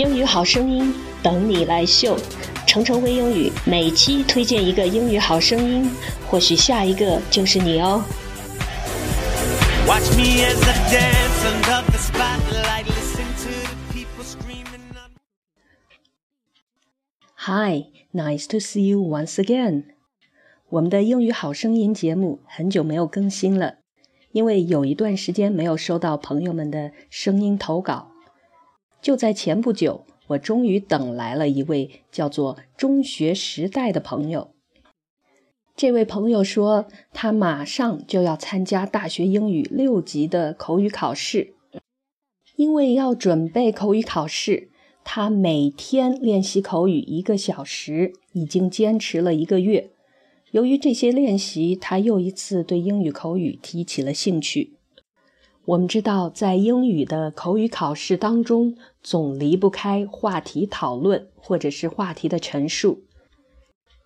英语好声音等你来秀，程程微英语每期推荐一个英语好声音，或许下一个就是你哦。Watch me as I dance under the spotlight, listen to the people screaming. Hi, nice to see you once again. 我们的英语好声音节目很久没有更新了，因为有一段时间没有收到朋友们的声音投稿。就在前不久，我终于等来了一位叫做“中学时代”的朋友。这位朋友说，他马上就要参加大学英语六级的口语考试，因为要准备口语考试，他每天练习口语一个小时，已经坚持了一个月。由于这些练习，他又一次对英语口语提起了兴趣。我们知道，在英语的口语考试当中，总离不开话题讨论或者是话题的陈述。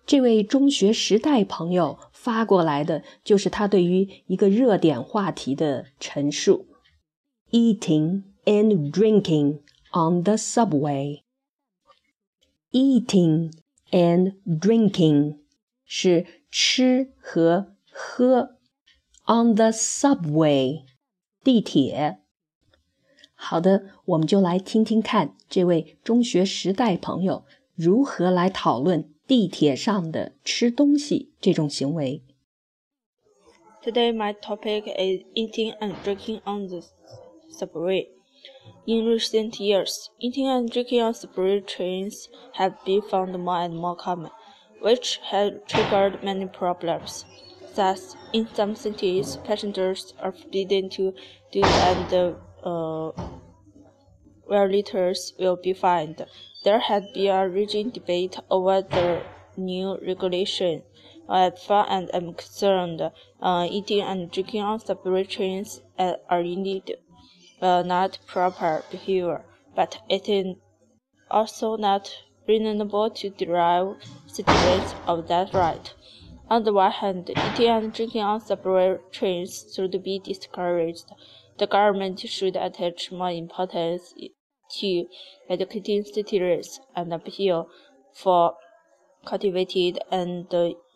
这位中学时代朋友发过来的，就是他对于一个热点话题的陈述：Eating and drinking on the subway. Eating and drinking. 是吃和喝，on the subway，地铁。好的，我们就来听听看这位中学时代朋友如何来讨论地铁上的吃东西这种行为。Today my topic is eating and drinking on the subway. In recent years, eating and drinking on subway trains have been found more and more common which had triggered many problems. Thus, in some cities, passengers are forbidden to do and uh, violators will be fined. There had been a raging debate over the new regulation. As far as I'm concerned, uh, eating and drinking on subway trains are indeed uh, not proper behavior, but it is also not reasonable to derive citizens of that right. On the one hand, eating and drinking on subway trains should be discouraged. The government should attach more importance to educating citizens and appeal for cultivated and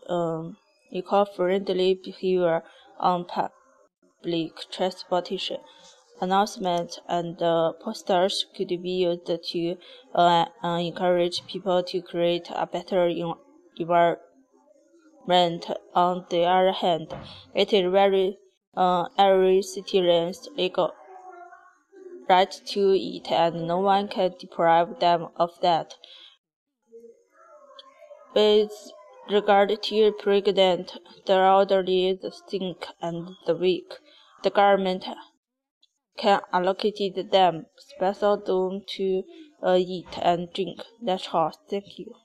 um, eco-friendly behavior on public transportation announcements and uh, posters could be used to uh, encourage people to create a better environment. On the other hand, it is very uh, every citizen's legal right to eat, and no one can deprive them of that. With regard to pregnant, the elderly, the sick, and the weak, the government can allocate them special room to uh, eat and drink. That's all. Thank you.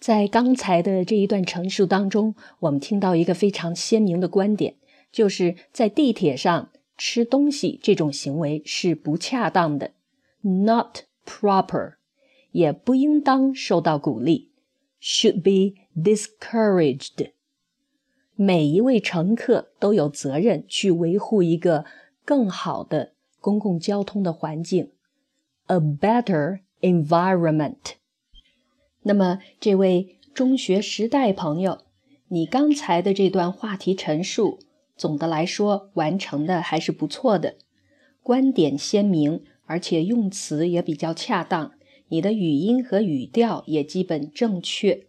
在刚才的这一段陈述当中，我们听到一个非常鲜明的观点，就是在地铁上吃东西这种行为是不恰当的，not proper，也不应当受到鼓励，should be discouraged。每一位乘客都有责任去维护一个更好的公共交通的环境，a better environment。那么，这位中学时代朋友，你刚才的这段话题陈述，总的来说完成的还是不错的，观点鲜明，而且用词也比较恰当，你的语音和语调也基本正确。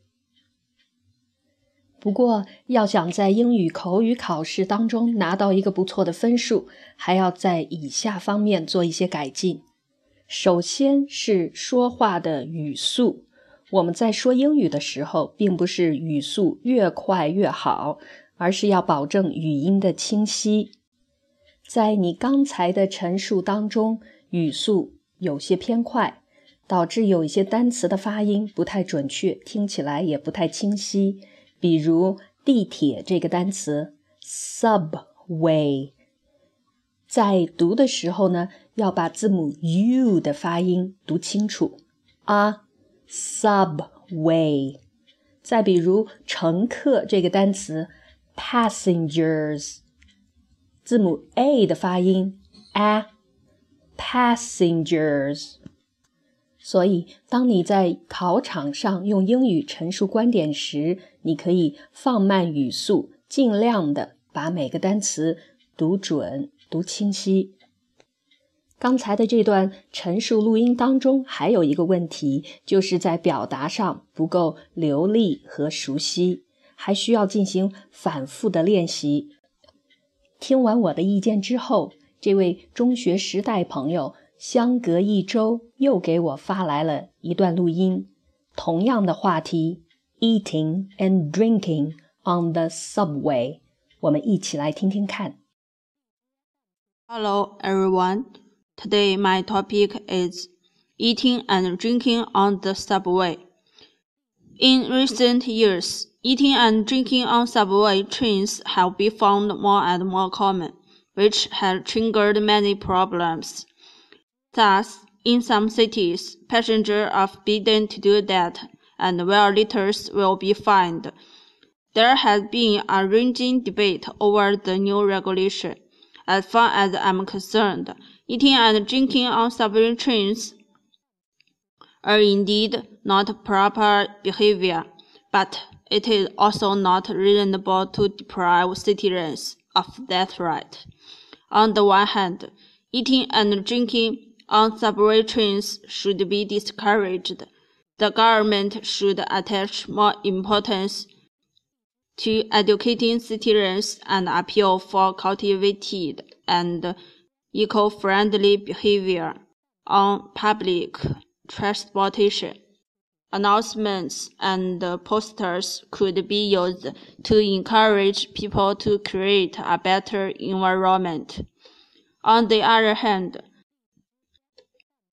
不过，要想在英语口语考试当中拿到一个不错的分数，还要在以下方面做一些改进。首先是说话的语速，我们在说英语的时候，并不是语速越快越好，而是要保证语音的清晰。在你刚才的陈述当中，语速有些偏快，导致有一些单词的发音不太准确，听起来也不太清晰。比如地铁这个单词 subway，在读的时候呢，要把字母 u 的发音读清楚啊，subway。再比如乘客这个单词 passengers，字母 a 的发音 a，passengers。所以，当你在考场上用英语陈述观点时，你可以放慢语速，尽量的把每个单词读准、读清晰。刚才的这段陈述录音当中，还有一个问题，就是在表达上不够流利和熟悉，还需要进行反复的练习。听完我的意见之后，这位中学时代朋友。相隔一周，又给我发来了一段录音，同样的话题：eating and drinking on the subway。我们一起来听听看。Hello everyone. Today my topic is eating and drinking on the subway. In recent years, eating and drinking on subway trains have been found more and more common, which has triggered many problems. Thus, in some cities, passengers are forbidden to do that, and violators will be fined. There has been a raging debate over the new regulation. As far as I'm concerned, eating and drinking on subway trains are indeed not proper behavior, but it is also not reasonable to deprive citizens of that right. On the one hand, eating and drinking on subway trains should be discouraged. The government should attach more importance to educating citizens and appeal for cultivated and eco-friendly behavior on public transportation. Announcements and posters could be used to encourage people to create a better environment. On the other hand,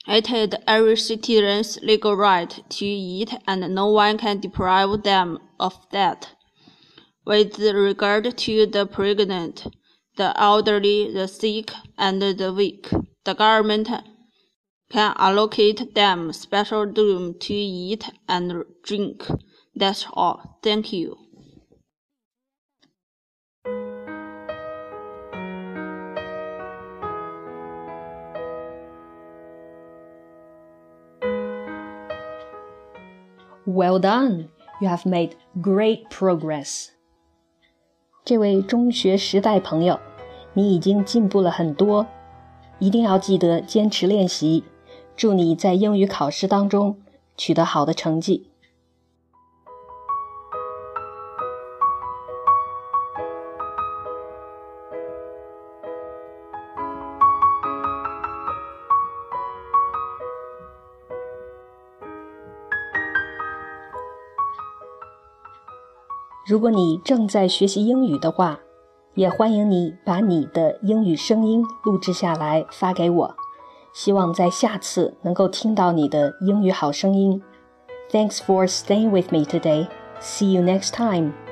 it is every citizen's legal right to eat, and no one can deprive them of that. With regard to the pregnant, the elderly, the sick, and the weak, the government can allocate them special room to eat and drink. That's all. Thank you. Well done, you have made great progress. 这位中学时代朋友， 你已经进步了很多，一定要记得坚持练习。祝你在英语考试当中取得好的成绩。如果你正在学习英语的话，也欢迎你把你的英语声音录制下来发给我。希望在下次能够听到你的英语好声音。Thanks for staying with me today. See you next time.